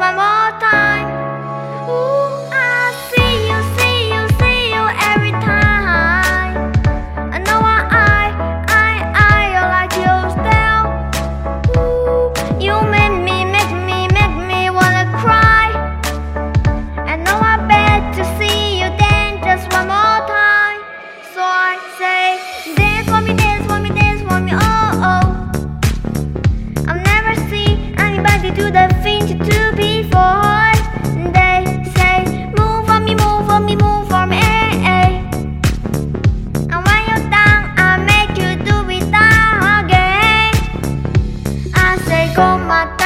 one more time. from my